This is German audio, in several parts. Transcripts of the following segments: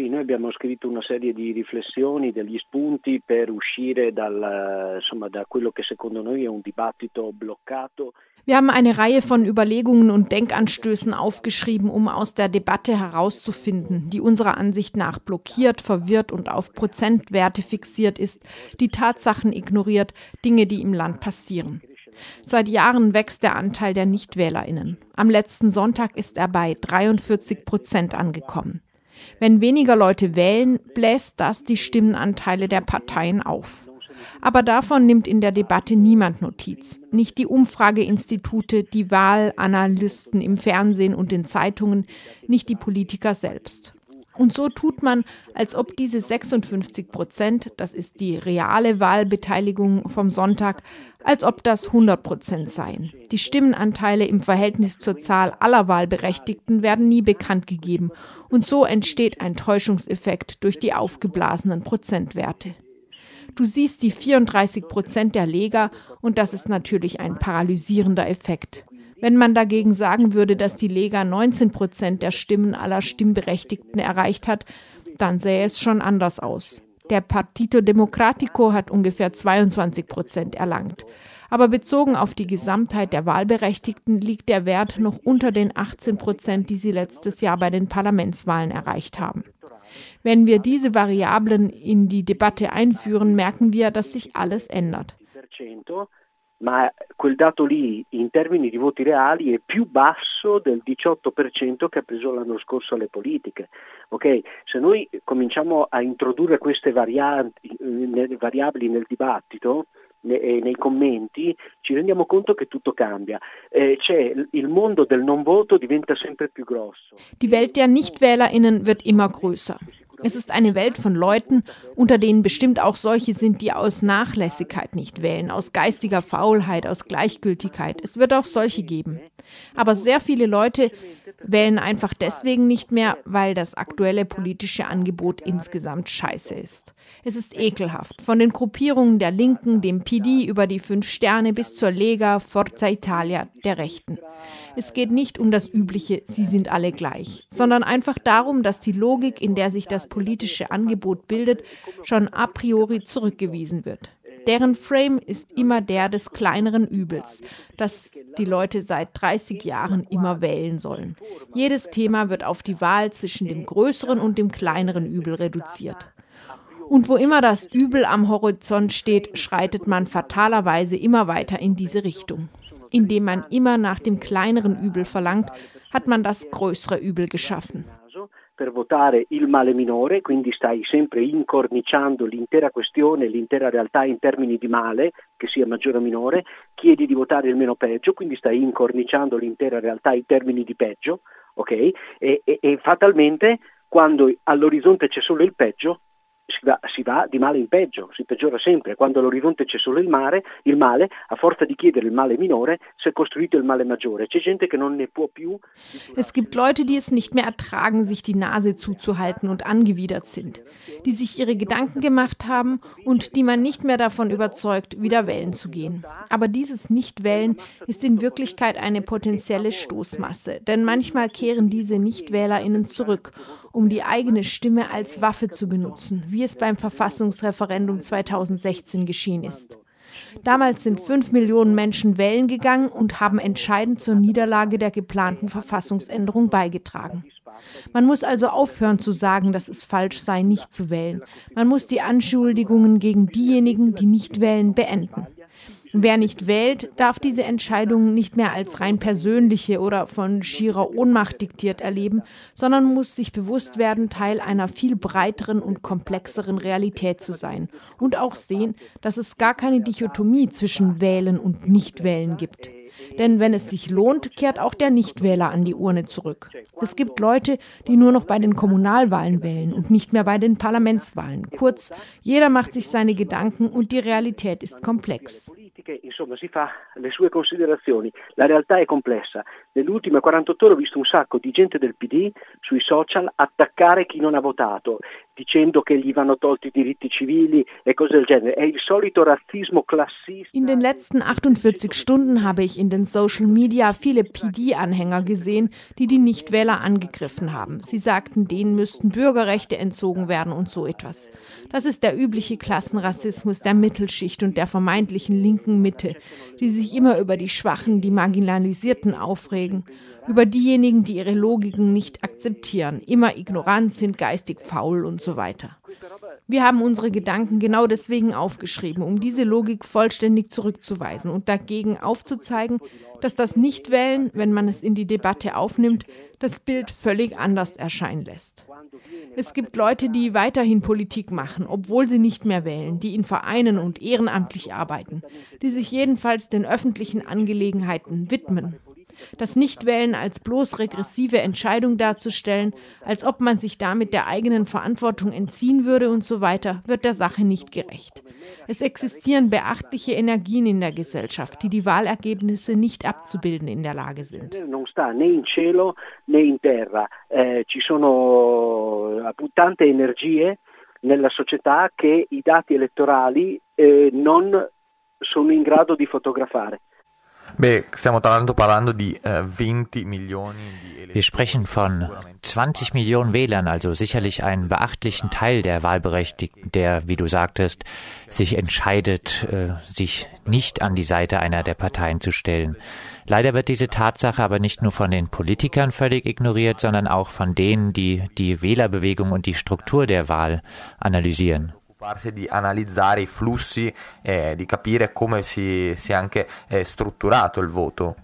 sì, noi abbiamo scritto una serie di riflessioni, degli spunti per uscire dal, insomma, da quello che secondo noi è un dibattito bloccato. Wir haben eine Reihe von Überlegungen und Denkanstößen aufgeschrieben, um aus der Debatte herauszufinden, die unserer Ansicht nach blockiert, verwirrt und auf Prozentwerte fixiert ist, die Tatsachen ignoriert, Dinge, die im Land passieren. Seit Jahren wächst der Anteil der Nichtwählerinnen. Am letzten Sonntag ist er bei 43 Prozent angekommen. Wenn weniger Leute wählen, bläst das die Stimmenanteile der Parteien auf. Aber davon nimmt in der Debatte niemand Notiz. Nicht die Umfrageinstitute, die Wahlanalysten im Fernsehen und den Zeitungen, nicht die Politiker selbst. Und so tut man, als ob diese 56 Prozent, das ist die reale Wahlbeteiligung vom Sonntag, als ob das 100 Prozent seien. Die Stimmenanteile im Verhältnis zur Zahl aller Wahlberechtigten werden nie bekannt gegeben. Und so entsteht ein Täuschungseffekt durch die aufgeblasenen Prozentwerte. Du siehst die 34 Prozent der Leger und das ist natürlich ein paralysierender Effekt. Wenn man dagegen sagen würde, dass die Lega 19 Prozent der Stimmen aller Stimmberechtigten erreicht hat, dann sähe es schon anders aus. Der Partito Democratico hat ungefähr 22 Prozent erlangt. Aber bezogen auf die Gesamtheit der Wahlberechtigten liegt der Wert noch unter den 18 Prozent, die sie letztes Jahr bei den Parlamentswahlen erreicht haben. Wenn wir diese Variablen in die Debatte einführen, merken wir, dass sich alles ändert. Ma quel dato lì in termini di voti reali è più basso del 18% che ha preso l'anno scorso alle politiche. Okay? Se noi cominciamo a introdurre queste varianti, variabili nel dibattito, nei commenti ci rendiamo conto che tutto cambia. Eh, c'è il mondo del non voto diventa sempre più grosso. Die Welt der Nichtwählerinnen wird immer größer. Es ist eine Welt von Leuten, unter denen bestimmt auch solche sind, die aus Nachlässigkeit nicht wählen, aus geistiger Faulheit, aus Gleichgültigkeit. Es wird auch solche geben. Aber sehr viele Leute wählen einfach deswegen nicht mehr, weil das aktuelle politische Angebot insgesamt scheiße ist. Es ist ekelhaft. Von den Gruppierungen der Linken, dem PD über die Fünf Sterne bis zur Lega Forza Italia der Rechten. Es geht nicht um das übliche, sie sind alle gleich, sondern einfach darum, dass die Logik, in der sich das politische Angebot bildet, schon a priori zurückgewiesen wird. Deren Frame ist immer der des kleineren Übels, das die Leute seit 30 Jahren immer wählen sollen. Jedes Thema wird auf die Wahl zwischen dem größeren und dem kleineren Übel reduziert. Und wo immer das Übel am Horizont steht, schreitet man fatalerweise immer weiter in diese Richtung. Indem man immer nach dem kleineren Übel verlangt, hat man das größere Übel geschaffen. Per votare il male minore, quindi stai sempre incorniciando l'intera questione, l'intera realtà in termini di male, che sia maggiore o minore, chiedi di votare il meno peggio, quindi stai incorniciando l'intera realtà in termini di peggio, ok? E, e, e fatalmente quando all'orizzonte c'è solo il peggio, si va, si va, di male in peggio, si peggiora sempre. Quando all'orizzonte c'è solo il mare, il male, a forza di chiedere il male minore, si è costruito il male maggiore. C'è gente che non ne può più. Es gibt Leute, die es nicht mehr ertragen, sich die Nase zuzuhalten und angewidert sind, die sich ihre Gedanken gemacht haben und die man nicht mehr davon überzeugt, wieder wählen zu gehen. Aber dieses Nichtwählen ist in Wirklichkeit eine potenzielle Stoßmasse, denn manchmal kehren diese Nichtwählerinnen zurück, um die eigene Stimme als Waffe zu benutzen, wie wie es beim Verfassungsreferendum 2016 geschehen ist. Damals sind fünf Millionen Menschen wählen gegangen und haben entscheidend zur Niederlage der geplanten Verfassungsänderung beigetragen. Man muss also aufhören zu sagen, dass es falsch sei, nicht zu wählen. Man muss die Anschuldigungen gegen diejenigen, die nicht wählen, beenden. Wer nicht wählt, darf diese Entscheidungen nicht mehr als rein persönliche oder von schierer Ohnmacht diktiert erleben, sondern muss sich bewusst werden, Teil einer viel breiteren und komplexeren Realität zu sein und auch sehen, dass es gar keine Dichotomie zwischen Wählen und Nichtwählen gibt. Denn wenn es sich lohnt, kehrt auch der Nichtwähler an die Urne zurück. Es gibt Leute, die nur noch bei den Kommunalwahlen wählen und nicht mehr bei den Parlamentswahlen. Kurz, jeder macht sich seine Gedanken und die Realität ist komplex. Insomma si fa le sue considerazioni, la realtà è complessa, Nelle ultime 48 ore ho visto un sacco di gente del PD sui social attaccare chi non ha votato, dicendo che gli vanno tolti i diritti civili e cose del genere. È il solito razzismo classista. In den letzten 48 Stunden habe ich in den Social Media viele PD-Anhänger gesehen, die die Nichtwähler angegriffen haben. Sie sagten, denen müssten Bürgerrechte entzogen werden und so etwas. Das ist der übliche Klassenrassismus der Mittelschicht und der vermeintlichen linken Mitte, die sich immer über die Schwachen, die Marginalisierten aufregen, über diejenigen, die ihre Logiken nicht akzeptieren, immer ignorant sind, geistig faul und so weiter. Wir haben unsere Gedanken genau deswegen aufgeschrieben, um diese Logik vollständig zurückzuweisen und dagegen aufzuzeigen, dass das Nichtwählen, wenn man es in die Debatte aufnimmt, das Bild völlig anders erscheinen lässt. Es gibt Leute, die weiterhin Politik machen, obwohl sie nicht mehr wählen, die in Vereinen und ehrenamtlich arbeiten, die sich jedenfalls den öffentlichen Angelegenheiten widmen das Nichtwählen als bloß regressive Entscheidung darzustellen, als ob man sich damit der eigenen Verantwortung entziehen würde und so weiter, wird der Sache nicht gerecht. Es existieren beachtliche Energien in der Gesellschaft, die die Wahlergebnisse nicht abzubilden in der Lage sind. Eh, energie nella società che i dati elettorali eh, non sono in grado di fotografare. Eh, 20 Millionen di Wir sprechen von 20 Millionen Wählern, also sicherlich einen beachtlichen Teil der Wahlberechtigten, der, wie du sagtest, sich entscheidet, äh, sich nicht an die Seite einer der Parteien zu stellen. Leider wird diese Tatsache aber nicht nur von den Politikern völlig ignoriert, sondern auch von denen, die die Wählerbewegung und die Struktur der Wahl analysieren occuparsi di analizzare i flussi e di capire come si, si è anche eh, strutturato il voto.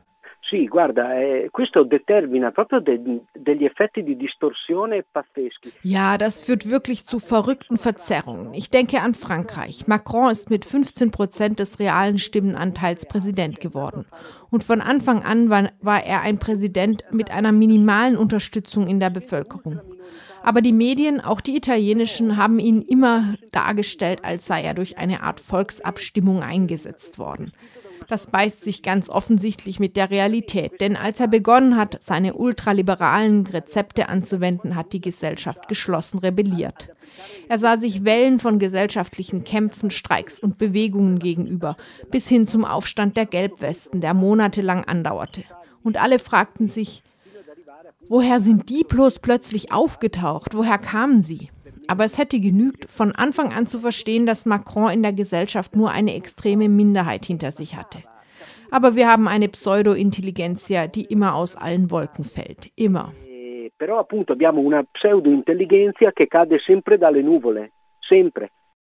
Sì, guarda, eh, questo determina proprio de degli effetti di distorsione pazzeschi. Ja, das führt wirklich zu verrückten Verzerrungen. Ich denke an Frankreich. Macron ist mit 15 Prozent des realen Stimmenanteils Präsident geworden. Und von Anfang an war, war er ein Präsident mit einer minimalen Unterstützung in der Bevölkerung. Aber die Medien, auch die italienischen, haben ihn immer dargestellt, als sei er durch eine Art Volksabstimmung eingesetzt worden. Das beißt sich ganz offensichtlich mit der Realität, denn als er begonnen hat, seine ultraliberalen Rezepte anzuwenden, hat die Gesellschaft geschlossen rebelliert. Er sah sich Wellen von gesellschaftlichen Kämpfen, Streiks und Bewegungen gegenüber, bis hin zum Aufstand der Gelbwesten, der monatelang andauerte. Und alle fragten sich, Woher sind die bloß plötzlich aufgetaucht? Woher kamen sie? Aber es hätte genügt, von Anfang an zu verstehen, dass Macron in der Gesellschaft nur eine extreme Minderheit hinter sich hatte. Aber wir haben eine Pseudo-Intelligenzia, die immer aus allen Wolken fällt. Immer. Però appunto abbiamo una pseudo-intelligenza che cade sempre dalle nuvole. Sempre.